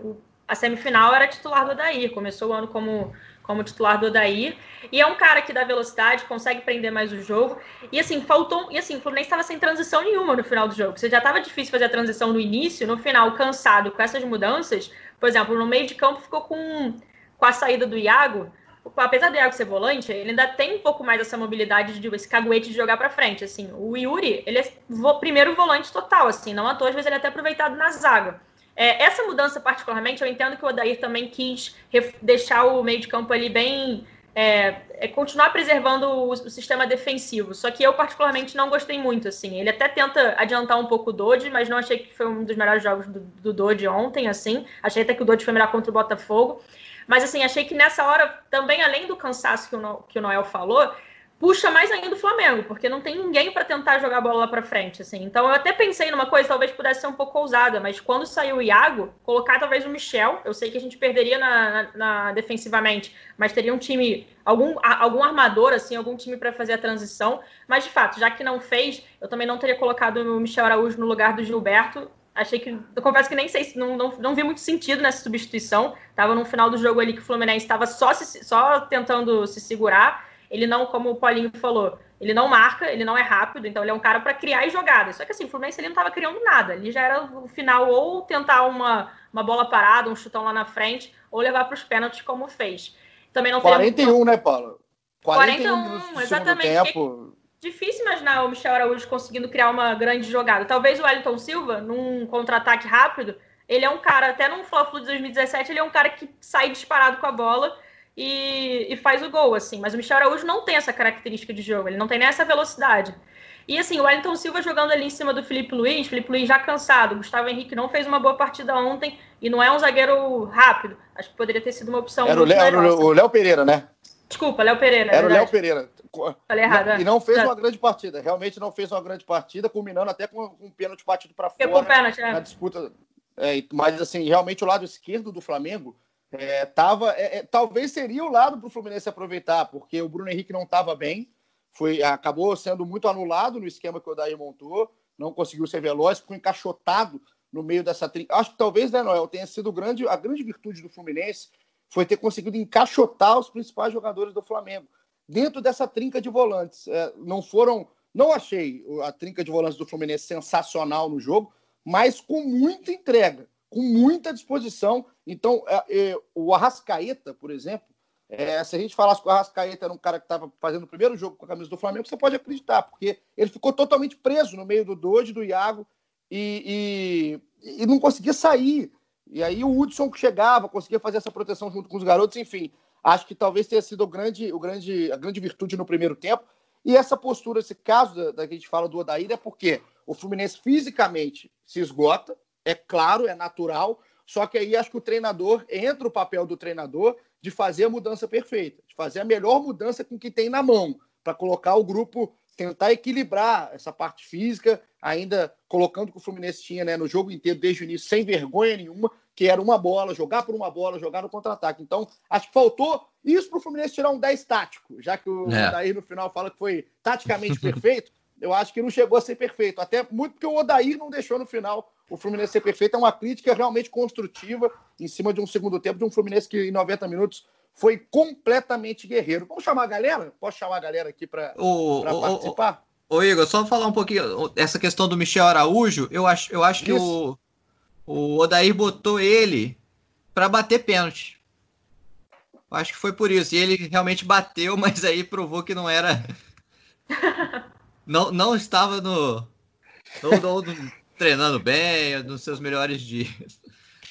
a semifinal, era titular do Adair. Começou o ano como como titular do Odair. E é um cara que dá velocidade, consegue prender mais o jogo. E assim, faltou. E assim, o Fluminense estava sem transição nenhuma no final do jogo. Você já estava difícil fazer a transição no início, no final, cansado com essas mudanças. Por exemplo, no meio de campo ficou com, com a saída do Iago. Apesar do Iago ser volante, ele ainda tem um pouco mais essa mobilidade, de, esse caguete de jogar para frente. Assim, o Yuri, ele é o primeiro volante total, assim, não à toa, às vezes ele é até aproveitado na zaga. É, essa mudança, particularmente, eu entendo que o Odair também quis deixar o meio de campo ali bem. É, é continuar preservando o, o, sistema defensivo. Só que eu, particularmente, não gostei muito. assim. Ele até tenta adiantar um pouco o Dodge, mas não achei que foi um dos melhores jogos do, do Dodge ontem. assim. Achei até que o Dodge foi melhor contra o Botafogo. Mas, assim, achei que nessa hora, também, além do cansaço que o, que o Noel falou, puxa mais ainda o Flamengo, porque não tem ninguém para tentar jogar a bola lá para frente, assim. Então eu até pensei numa coisa, talvez pudesse ser um pouco ousada, mas quando saiu o Iago, colocar talvez o Michel, eu sei que a gente perderia na, na, na defensivamente, mas teria um time, algum, algum armador, assim, algum time para fazer a transição. Mas de fato, já que não fez, eu também não teria colocado o Michel Araújo no lugar do Gilberto. Achei que, eu confesso que nem sei, não, não, não vi muito sentido nessa substituição. Tava no final do jogo ali que o Fluminense estava só, só tentando se segurar ele não, como o Paulinho falou, ele não marca, ele não é rápido, então ele é um cara para criar jogadas. Só que assim, o Fluminense ele não estava criando nada. Ele já era o final ou tentar uma, uma bola parada, um chutão lá na frente, ou levar para os pênaltis como fez. Também não
41, muito... né, Paulo?
41, 41 exatamente. Tempo. Difícil imaginar o Michel Araújo conseguindo criar uma grande jogada. Talvez o Wellington Silva, num contra-ataque rápido, ele é um cara, até num Fla-Flu de 2017, ele é um cara que sai disparado com a bola e, e, faz o gol, assim. Mas o Michel Araújo não tem essa característica de jogo, ele não tem nem essa velocidade. E assim, o Wellington Silva jogando ali em cima do Felipe Luiz, Felipe Luiz já cansado, Gustavo Henrique não fez uma boa partida ontem e não é um zagueiro rápido. Acho que poderia ter sido uma opção.
Era o Léo Pereira, né?
Desculpa, Léo Pereira.
Era o Léo Pereira.
Falei errado.
É. E não fez uma grande partida. Realmente não fez uma grande partida, culminando até com um pênalti batido para fora.
Com pênalti, é.
Na disputa. É, mas assim, realmente o lado esquerdo do Flamengo é, tava, é, é, talvez seria o lado para o Fluminense aproveitar, porque o Bruno Henrique não estava bem, foi, acabou sendo muito anulado no esquema que o Daí montou, não conseguiu ser veloz, ficou encaixotado no meio dessa trinca. Acho que talvez, né, Noel, tenha sido grande, a grande virtude do Fluminense foi ter conseguido encaixotar os principais jogadores do Flamengo dentro dessa trinca de volantes. É, não foram, não achei a trinca de volantes do Fluminense sensacional no jogo, mas com muita entrega com muita disposição. Então, é, é, o Arrascaeta, por exemplo, é, se a gente falasse que o Arrascaeta era um cara que estava fazendo o primeiro jogo com a camisa do Flamengo, você pode acreditar, porque ele ficou totalmente preso no meio do Doide, do Iago, e, e, e, não conseguia sair. E aí o Hudson que chegava, conseguia fazer essa proteção junto com os garotos, enfim. Acho que talvez tenha sido o grande, o grande, a grande virtude no primeiro tempo. E essa postura, esse caso da, da que a gente fala do Odair, é porque o Fluminense fisicamente se esgota, é claro, é natural, só que aí acho que o treinador entra o papel do treinador de fazer a mudança perfeita, de fazer a melhor mudança com o que tem na mão, para colocar o grupo, tentar equilibrar essa parte física, ainda colocando que o Fluminense tinha né, no jogo inteiro, desde o início, sem vergonha nenhuma, que era uma bola, jogar por uma bola, jogar no contra-ataque. Então, acho que faltou isso para o Fluminense tirar um 10 tático, já que o é. Daí no final fala que foi taticamente *laughs* perfeito. Eu acho que não chegou a ser perfeito. Até muito porque o Odair não deixou no final o Fluminense ser perfeito. É uma crítica realmente construtiva em cima de um segundo tempo, de um Fluminense que em 90 minutos foi completamente guerreiro. Vamos chamar a galera? Posso chamar a galera aqui para participar?
Ô, Igor, só falar um pouquinho essa questão do Michel Araújo. Eu acho, eu acho que o, o Odair botou ele para bater pênalti. Acho que foi por isso. E ele realmente bateu, *laughs* mas aí provou que não era. *laughs* não, não estava no. Não, não, treinando bem, nos seus melhores dias.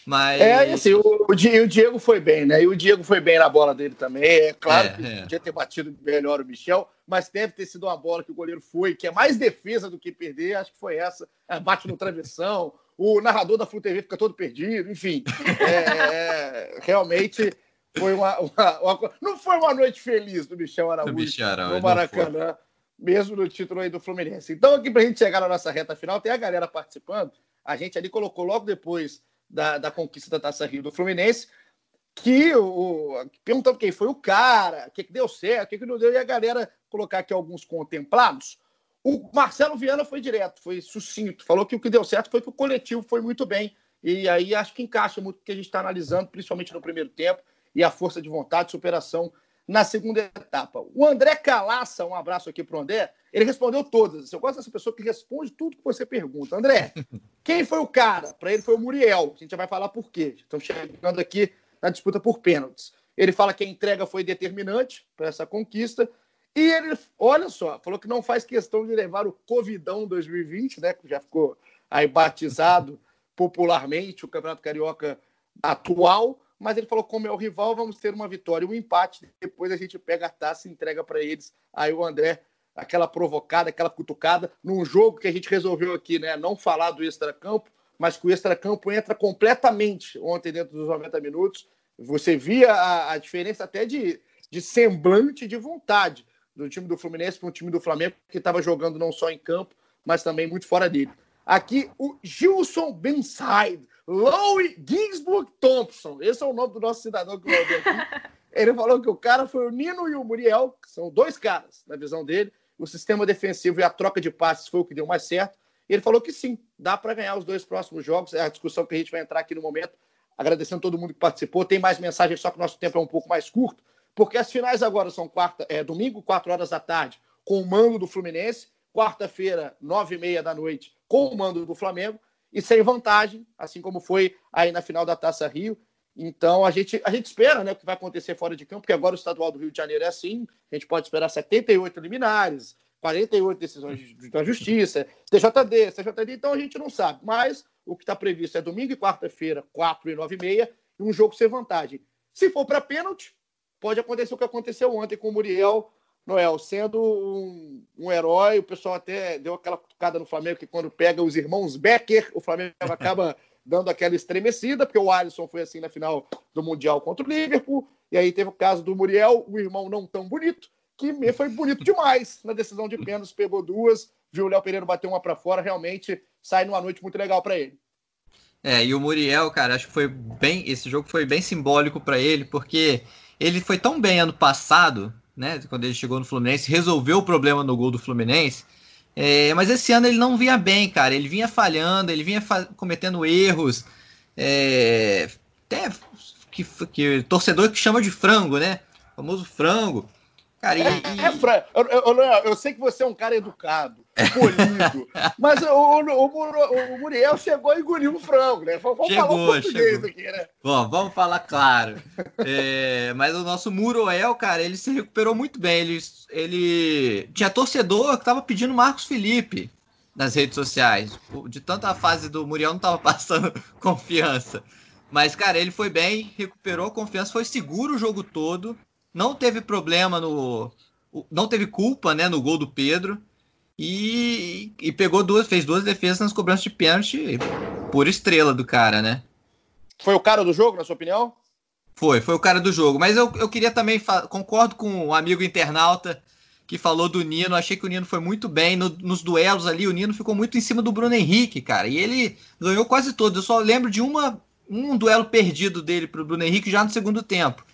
Mas...
É, assim, o, o, Diego foi bem, né? E o Diego foi bem na bola dele também. É claro é, que é. podia ter batido melhor o Michel, mas deve ter sido uma bola que o goleiro foi, que é mais defesa do que perder. Acho que foi essa. É, bate no travessão. O narrador da Flu TV fica todo perdido, enfim. É, é, realmente foi uma, uma, uma, Não foi uma noite feliz do Michel Araújo, Michel Araújo no Maracanã mesmo no título aí do Fluminense. Então, aqui para a gente chegar na nossa reta final, tem a galera participando. A gente ali colocou logo depois da, da conquista da Taça Rio do Fluminense, que o, perguntando quem foi o cara, o que, que deu certo, o que, que não deu, e a galera colocar aqui alguns contemplados. O Marcelo Viana foi direto, foi sucinto, falou que o que deu certo foi que o coletivo foi muito bem. E aí acho que encaixa muito o que a gente está analisando, principalmente no primeiro tempo, e a força de vontade, superação na segunda etapa. O André Calaça, um abraço aqui para o André, ele respondeu todas. Eu gosto dessa pessoa que responde tudo que você pergunta. André, *laughs* quem foi o cara? Para ele foi o Muriel. A gente já vai falar por quê. Estamos chegando aqui na disputa por pênaltis. Ele fala que a entrega foi determinante para essa conquista. E ele, olha só, falou que não faz questão de levar o Covidão 2020, né? Que já ficou aí batizado popularmente o Campeonato Carioca atual mas ele falou: como é o rival, vamos ter uma vitória, um empate. Depois a gente pega a taça e entrega para eles. Aí o André, aquela provocada, aquela cutucada, num jogo que a gente resolveu aqui, né? Não falar do extra-campo, mas que o extra-campo entra completamente ontem dentro dos 90 minutos. Você via a, a diferença até de, de semblante de vontade do time do Fluminense para o time do Flamengo, que estava jogando não só em campo, mas também muito fora dele. Aqui o Gilson Benside Louis Ginsburg Thompson. Esse é o nome do nosso cidadão que ver aqui. *laughs* Ele falou que o cara foi o Nino e o Muriel, que são dois caras, na visão dele. O sistema defensivo e a troca de passes foi o que deu mais certo. E ele falou que sim, dá para ganhar os dois próximos jogos. É a discussão que a gente vai entrar aqui no momento. Agradecendo todo mundo que participou. Tem mais mensagens, só que o nosso tempo é um pouco mais curto, porque as finais agora são quarta, é, domingo, 4 horas da tarde, com o mando do Fluminense. Quarta-feira, 9 e meia da noite, com o mando do Flamengo e sem vantagem, assim como foi aí na final da Taça Rio. Então a gente, a gente espera né, o que vai acontecer fora de campo, porque agora o estadual do Rio de Janeiro é assim, a gente pode esperar 78 liminares, 48 decisões da justiça, TJD, CJD, então a gente não sabe. Mas o que está previsto é domingo e quarta-feira, 4 e 9 e meia, e um jogo sem vantagem. Se for para pênalti, pode acontecer o que aconteceu ontem com o Muriel Noel, sendo um, um, herói, o pessoal até deu aquela cutucada no Flamengo que quando pega os irmãos Becker, o Flamengo *laughs* acaba dando aquela estremecida, porque o Alisson foi assim na final do Mundial contra o Liverpool, e aí teve o caso do Muriel, o irmão não tão bonito, que foi bonito demais na decisão de pênaltis, pegou duas, viu o Léo Pereira bater uma para fora, realmente sai numa noite muito legal para ele.
É, e o Muriel, cara, acho que foi bem, esse jogo foi bem simbólico para ele, porque ele foi tão bem ano passado, né? Quando ele chegou no Fluminense, resolveu o problema no gol do Fluminense. É, mas esse ano ele não vinha bem, cara. Ele vinha falhando, ele vinha cometendo erros. É, até que, que torcedor que chama de frango, né? O famoso frango.
Cara, e, é, é, eu, eu, eu, sei que você é um cara educado, polido, *laughs* mas o, o, o, o, Muriel chegou e engoliu o frango, né?
Vamos chegou, falar português chegou. aqui, né? Bom, vamos falar claro. É, mas o nosso Muroel, cara, ele se recuperou muito bem. Ele, ele tinha torcedor que tava pedindo Marcos Felipe nas redes sociais. De tanta fase do Muriel não tava *laughs* passando confiança. Mas, cara, ele foi bem, recuperou a confiança, foi seguro o jogo todo não teve problema no. Não teve culpa né, no gol do Pedro. E, e pegou duas, fez duas defesas nas cobranças de pênalti por estrela do cara, né?
Foi o cara do jogo, na sua opinião?
Foi, foi o cara do jogo. Mas eu, eu queria também, concordo com o um amigo internauta que falou do Nino. Achei que o Nino foi muito bem. No, nos duelos ali, o Nino ficou muito em cima do Bruno Henrique, cara. E ele ganhou quase todos. Eu só lembro de uma, um duelo perdido dele pro Bruno Henrique já no segundo tempo.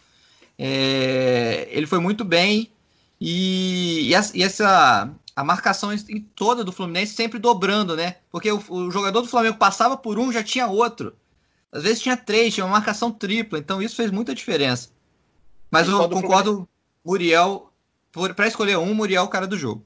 É, ele foi muito bem e, e, essa a marcação em toda do Fluminense sempre dobrando, né? Porque o, o, jogador do Flamengo passava por um, já tinha outro. Às vezes tinha três, tinha uma marcação tripla, então isso fez muita diferença. Mas e eu concordo. Muriel, para escolher um, Muriel é o cara do jogo.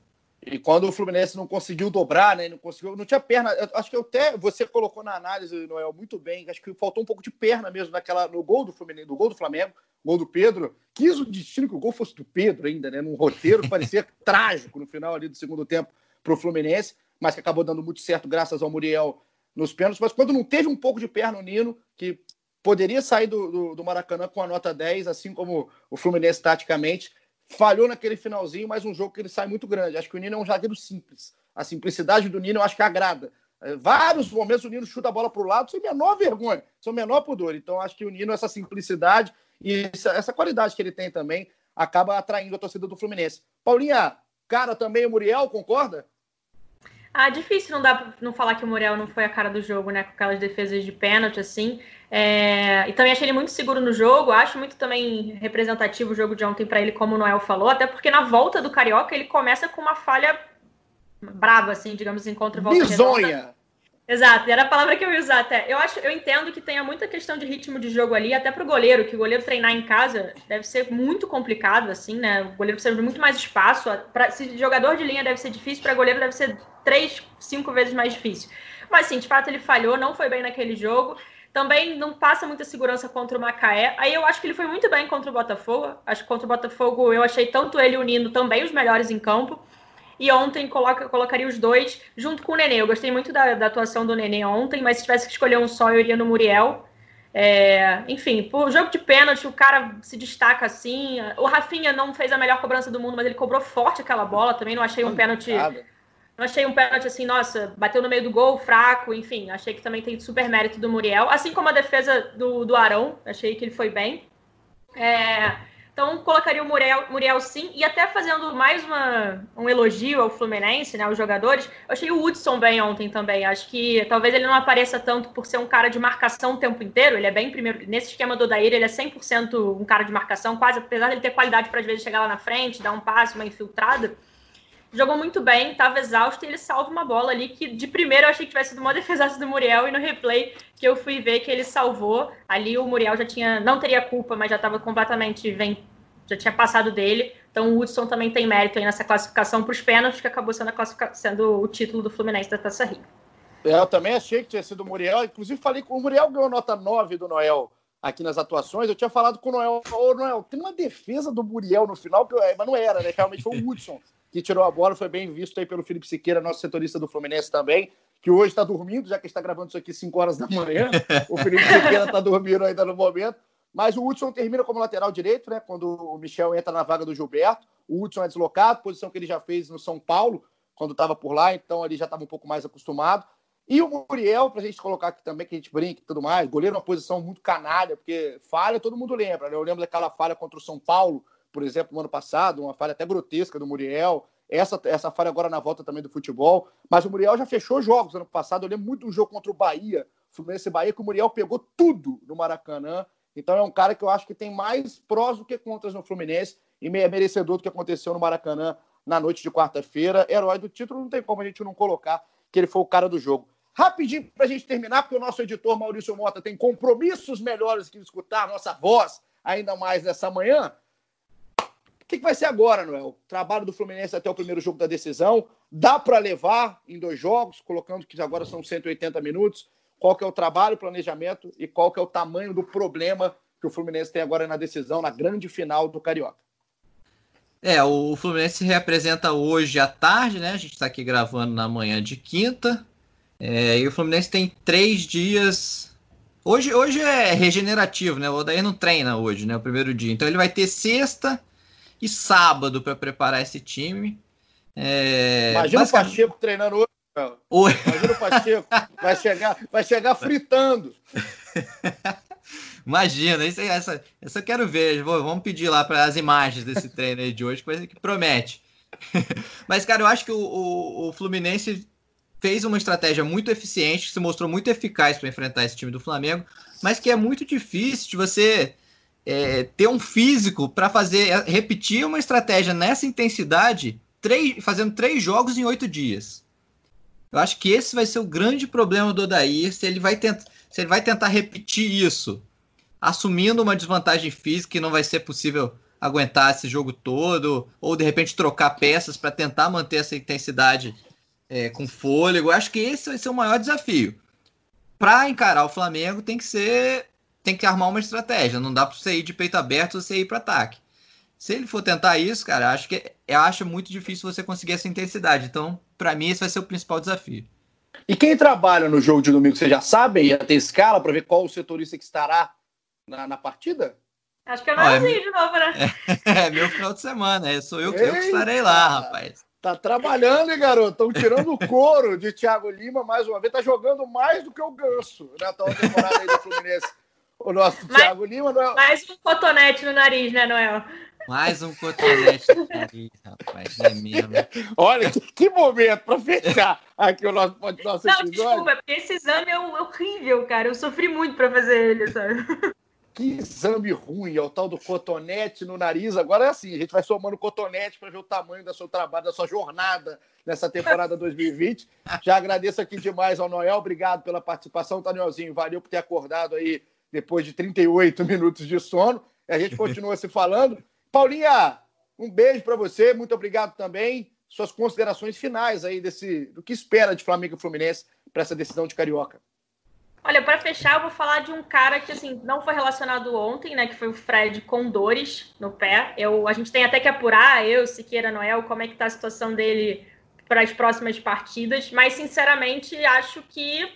E quando o Fluminense não conseguiu dobrar, né? Não conseguiu, não tinha perna. acho que até você colocou na análise, Noel, muito bem. Acho que faltou um pouco de perna mesmo naquela, no gol do Fluminense, do gol do Flamengo, gol do Pedro. Quis o destino que o gol fosse do Pedro ainda, né? Num roteiro que parecia *laughs* trágico no final ali do segundo tempo para o Fluminense, mas que acabou dando muito certo graças ao Muriel nos pênaltis. Mas quando não teve um pouco de perna o Nino, que poderia sair do, do, do Maracanã com a nota 10, assim como o Fluminense taticamente falhou naquele finalzinho, mas um jogo que ele sai muito grande. Acho que o Nino é um zagueiro simples. A simplicidade do Nino eu acho que agrada. É, vários momentos o Nino chuta a bola para o lado sem menor vergonha, sem menor pudor. Então acho que o Nino, essa simplicidade e essa, essa qualidade que ele tem também, acaba atraindo a torcida do Fluminense. Paulinha, cara também o Muriel, concorda?
Ah, difícil não dá não falar que o Muriel não foi a cara do jogo, né? Com aquelas defesas de pênalti, assim. É... E também achei ele muito seguro no jogo. Acho muito também representativo o jogo de ontem para ele, como o Noel falou. Até porque na volta do Carioca ele começa com uma falha brava, assim, digamos, em contra volta
Bizonha. Redonda.
Exato, era a palavra que eu ia usar até. Eu acho, eu entendo que tenha muita questão de ritmo de jogo ali, até para o goleiro, que o goleiro treinar em casa deve ser muito complicado, assim, né? O goleiro precisa de muito mais espaço. Pra, se jogador de linha deve ser difícil, para goleiro deve ser três, cinco vezes mais difícil. Mas sim, de fato ele falhou, não foi bem naquele jogo. Também não passa muita segurança contra o Macaé. Aí eu acho que ele foi muito bem contra o Botafogo. Acho que contra o Botafogo eu achei tanto ele unindo também os melhores em campo. E ontem coloca, colocaria os dois junto com o Nenê. Eu gostei muito da, da atuação do Nenê ontem, mas se tivesse que escolher um só, eu iria no Muriel. É, enfim, por jogo de pênalti, o cara se destaca assim. O Rafinha não fez a melhor cobrança do mundo, mas ele cobrou forte aquela bola. Também não achei um pênalti. Não achei um pênalti assim, nossa, bateu no meio do gol, fraco, enfim. Achei que também tem super mérito do Muriel. Assim como a defesa do, do Arão, achei que ele foi bem. É, então, colocaria o Muriel, Muriel sim, e até fazendo mais uma, um elogio ao Fluminense, né, aos jogadores, eu achei o Hudson bem ontem também. Acho que talvez ele não apareça tanto por ser um cara de marcação o tempo inteiro, ele é bem primeiro. Nesse esquema do Odair, ele é 100% um cara de marcação, quase, apesar de ele ter qualidade para às vezes chegar lá na frente, dar um passe, uma infiltrada. Jogou muito bem, estava exausto e ele salva uma bola ali que de primeiro eu achei que tivesse sido uma *laughs* defesaça do Muriel e no replay que eu fui ver que ele salvou. Ali o Muriel já tinha, não teria culpa, mas já estava completamente, vem, já tinha passado dele. Então o Hudson também tem mérito aí nessa classificação para os pênaltis, que acabou sendo, sendo o título do Fluminense da Taça Rio.
É, eu também achei que tinha sido o Muriel. Inclusive, falei com o Muriel ganhou nota 9 do Noel aqui nas atuações. Eu tinha falado com o Noel, ô Noel, tem uma defesa do Muriel no final, que, mas não era, né? Realmente foi o Hudson que tirou a bola, foi bem visto aí pelo Felipe Siqueira, nosso setorista do Fluminense também, que hoje está dormindo, já que está gravando isso aqui 5 horas da manhã. *laughs* O Felipe Siqueira está dormindo ainda no momento. Mas o Hudson termina como lateral direito, né? Quando o Michel entra na vaga do Gilberto. O Hudson é deslocado, posição que ele já fez no São Paulo, quando estava por lá, então ele já estava um pouco mais acostumado. E o Muriel, para a gente colocar aqui também, que a gente brinca e tudo mais, goleiro é uma posição muito canalha, porque falha todo mundo lembra, né? Eu lembro daquela falha contra o São Paulo, por exemplo, no ano passado, uma falha até grotesca do Muriel. Essa, essa falha agora na volta também do futebol. Mas o Muriel já fechou jogos ano passado. Eu lembro muito do jogo contra o Bahia, Fluminense Bahia, que o Muriel pegou tudo no Maracanã. Então é um cara que eu acho que tem mais prós do que contras no Fluminense e é merecedor do que aconteceu no Maracanã na noite de quarta-feira. Herói do título, não tem como a gente não colocar que ele foi o cara do jogo. Rapidinho para a gente terminar, porque o nosso editor Maurício Mota tem compromissos melhores que escutar nossa voz ainda mais nessa manhã. Que, que vai ser agora, Noel? Trabalho do Fluminense até o primeiro jogo da decisão. Dá para levar em dois jogos, colocando que agora são 180 minutos. Qual que é o trabalho, o planejamento e qual que é o tamanho do problema que o Fluminense tem agora na decisão, na grande final do Carioca?
É, o Fluminense se representa hoje à tarde, né? A gente está aqui gravando na manhã de quinta. É, e o Fluminense tem três dias. Hoje, hoje é regenerativo, né? O Odair não treina hoje, né? O primeiro dia. Então ele vai ter sexta, e sábado para preparar esse time.
É, Imagina basicamente... o Pacheco treinando hoje. Oi. Imagina o Pacheco, vai chegar, vai chegar fritando. *laughs*
Imagina, isso, essa, essa eu quero ver. Vou, vamos pedir lá para as imagens desse treino aí de hoje, coisa que promete. *laughs* Mas, cara, eu acho que o, o, o, Fluminense fez uma estratégia muito eficiente, se mostrou muito eficaz para enfrentar esse time do Flamengo, mas que é muito difícil de você é, ter um físico para fazer é, repetir uma estratégia nessa intensidade, três, fazendo três jogos em oito dias. Eu acho que esse vai ser o grande problema do Odair, se ele vai, tent, se ele vai tentar repetir isso, assumindo uma desvantagem física que não vai ser possível aguentar esse jogo todo, ou de repente trocar peças para tentar manter essa intensidade é, com fôlego. Eu acho que esse vai ser o maior desafio. Para encarar o Flamengo, tem que ser tem que armar uma estratégia. Não dá para você ir de peito aberto você ir para ataque. Se ele for tentar isso, cara, acho que eu acho muito difícil você conseguir essa intensidade. Então, para mim, esse vai ser o principal desafio.
E quem trabalha no jogo de domingo, vocês já sabem? Já tem escala para ver qual o setorista que estará na, na partida?
Acho que é mais de novo, né? *laughs*
É, é, meu final de semana. É, sou eu, eu que estarei lá, rapaz.
Tá trabalhando, hein, garoto? Estão tirando o couro de Thiago Lima mais uma vez. Tá jogando mais do que o Ganso na atual temporada aí do Fluminense o nosso mas, Thiago Lima. Noel.
Mais um cotonete no nariz, né, Noel?
Mais um cotonete do nariz, rapaz. Não é mesmo?
Olha, que, que momento para fechar aqui o nosso, nosso
Não,
episódio.
desculpa, porque esse exame é horrível, cara. Eu sofri muito para fazer ele, sabe?
Que exame ruim, é o tal do cotonete no nariz. Agora é assim, a gente vai somando cotonete para ver o tamanho do seu trabalho, da sua jornada nessa temporada 2020. Já agradeço aqui demais ao Noel, obrigado pela participação, Danielzinho. Valeu por ter acordado aí depois de 38 *laughs* minutos de sono. A gente continua se falando. Paulinha, um beijo para você, muito obrigado também. Suas considerações finais aí desse do que espera de Flamengo e Fluminense para essa decisão de Carioca.
Olha, para fechar, eu vou falar de um cara que assim não foi relacionado ontem, né? Que foi o Fred com dores no pé. Eu, a gente tem até que apurar, eu, Siqueira, Noel, como é que tá a situação dele para as próximas partidas. Mas sinceramente, acho que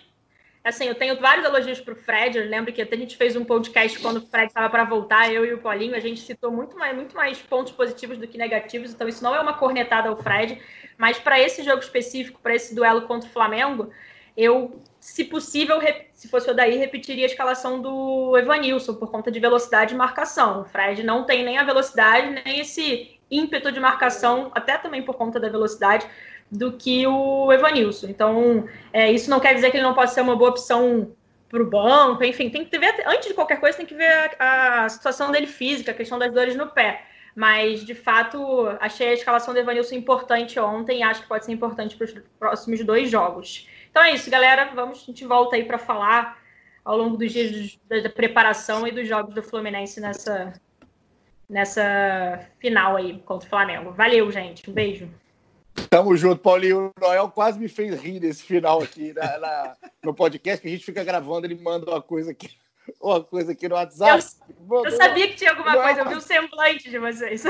assim, eu tenho vários elogios para o Fred. Eu lembro que até a gente fez um podcast quando o Fred estava para voltar, eu e o Paulinho, a gente citou muito mais, muito mais pontos positivos do que negativos. Então isso não é uma cornetada ao Fred, mas para esse jogo específico, para esse duelo contra o Flamengo, eu se possível, se fosse o daí, repetiria a escalação do Evanilson, por conta de velocidade e marcação. O Fred não tem nem a velocidade, nem esse ímpeto de marcação, até também por conta da velocidade, do que o Evanilson. Então, é, isso não quer dizer que ele não possa ser uma boa opção para o banco, enfim, tem que ver, antes de qualquer coisa, tem que ver a, a situação dele física, a questão das dores no pé. Mas, de fato, achei a escalação do Evanilson importante ontem e acho que pode ser importante para os próximos dois jogos. Então é isso, galera. Vamos, a gente volta aí para falar ao longo dos dias da preparação e dos jogos do Fluminense nessa, nessa final aí contra o Flamengo. Valeu, gente. Um beijo.
Tamo junto, Paulinho. O Noel quase me fez rir nesse final aqui na, na, no podcast, que a gente fica gravando, ele manda uma coisa aqui, uma coisa aqui no WhatsApp.
Eu, eu sabia que tinha alguma Noel, coisa, eu vi o semblante de vocês.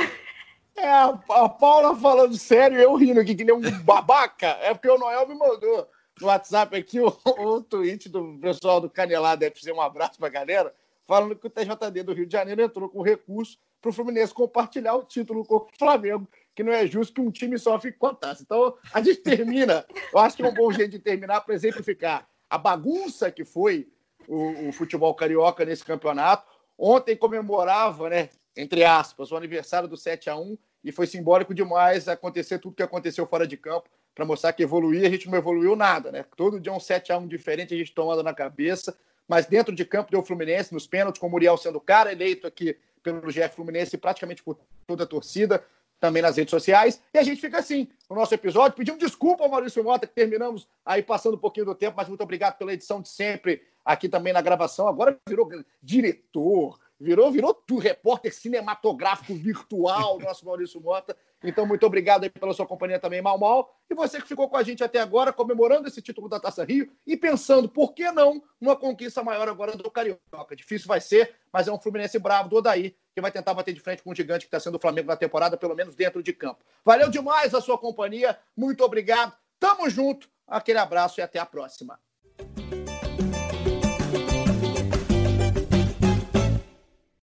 É, a, a Paula falando sério, eu rindo aqui, que nem um babaca. É porque o Noel me mandou no WhatsApp aqui o, o tweet do pessoal do Canelada FC, um abraço pra galera, falando que o TJD do Rio de Janeiro entrou com recurso para o Fluminense compartilhar o título com o Flamengo, que não é justo que um time só fique com a taça. Então, a gente termina, eu acho que é um bom jeito de terminar para exemplificar a bagunça que foi o, o, futebol carioca nesse campeonato. Ontem comemorava, né, entre aspas, o aniversário do 7 a 1 e foi simbólico demais acontecer tudo que aconteceu fora de campo para mostrar que evoluir, a gente não evoluiu nada, né? Todo dia um 7 a 1 diferente a gente tomando na cabeça, mas dentro de campo deu o Fluminense nos pênaltis, com o Muriel sendo o cara eleito aqui pelo GF Fluminense praticamente por toda a torcida, também nas redes sociais. E a gente fica assim no nosso episódio. Pedimos desculpa ao Maurício Mota, que terminamos aí passando um pouquinho do tempo, mas muito obrigado pela edição de sempre aqui também na gravação. Agora virou diretor, virou, virou tu, repórter cinematográfico virtual, *laughs* nosso Maurício Mota. Então, muito obrigado aí pela sua companhia também, Mal Mal. E você que ficou com a gente até agora, comemorando esse título da Taça Rio e pensando, por que não, uma conquista maior agora do Carioca. Difícil vai ser, mas é um Fluminense bravo do Odaí, que vai tentar bater de frente com o gigante que está sendo o Flamengo na temporada, pelo menos dentro de campo. Valeu demais a sua companhia, muito obrigado. Tamo junto, aquele abraço e até a próxima.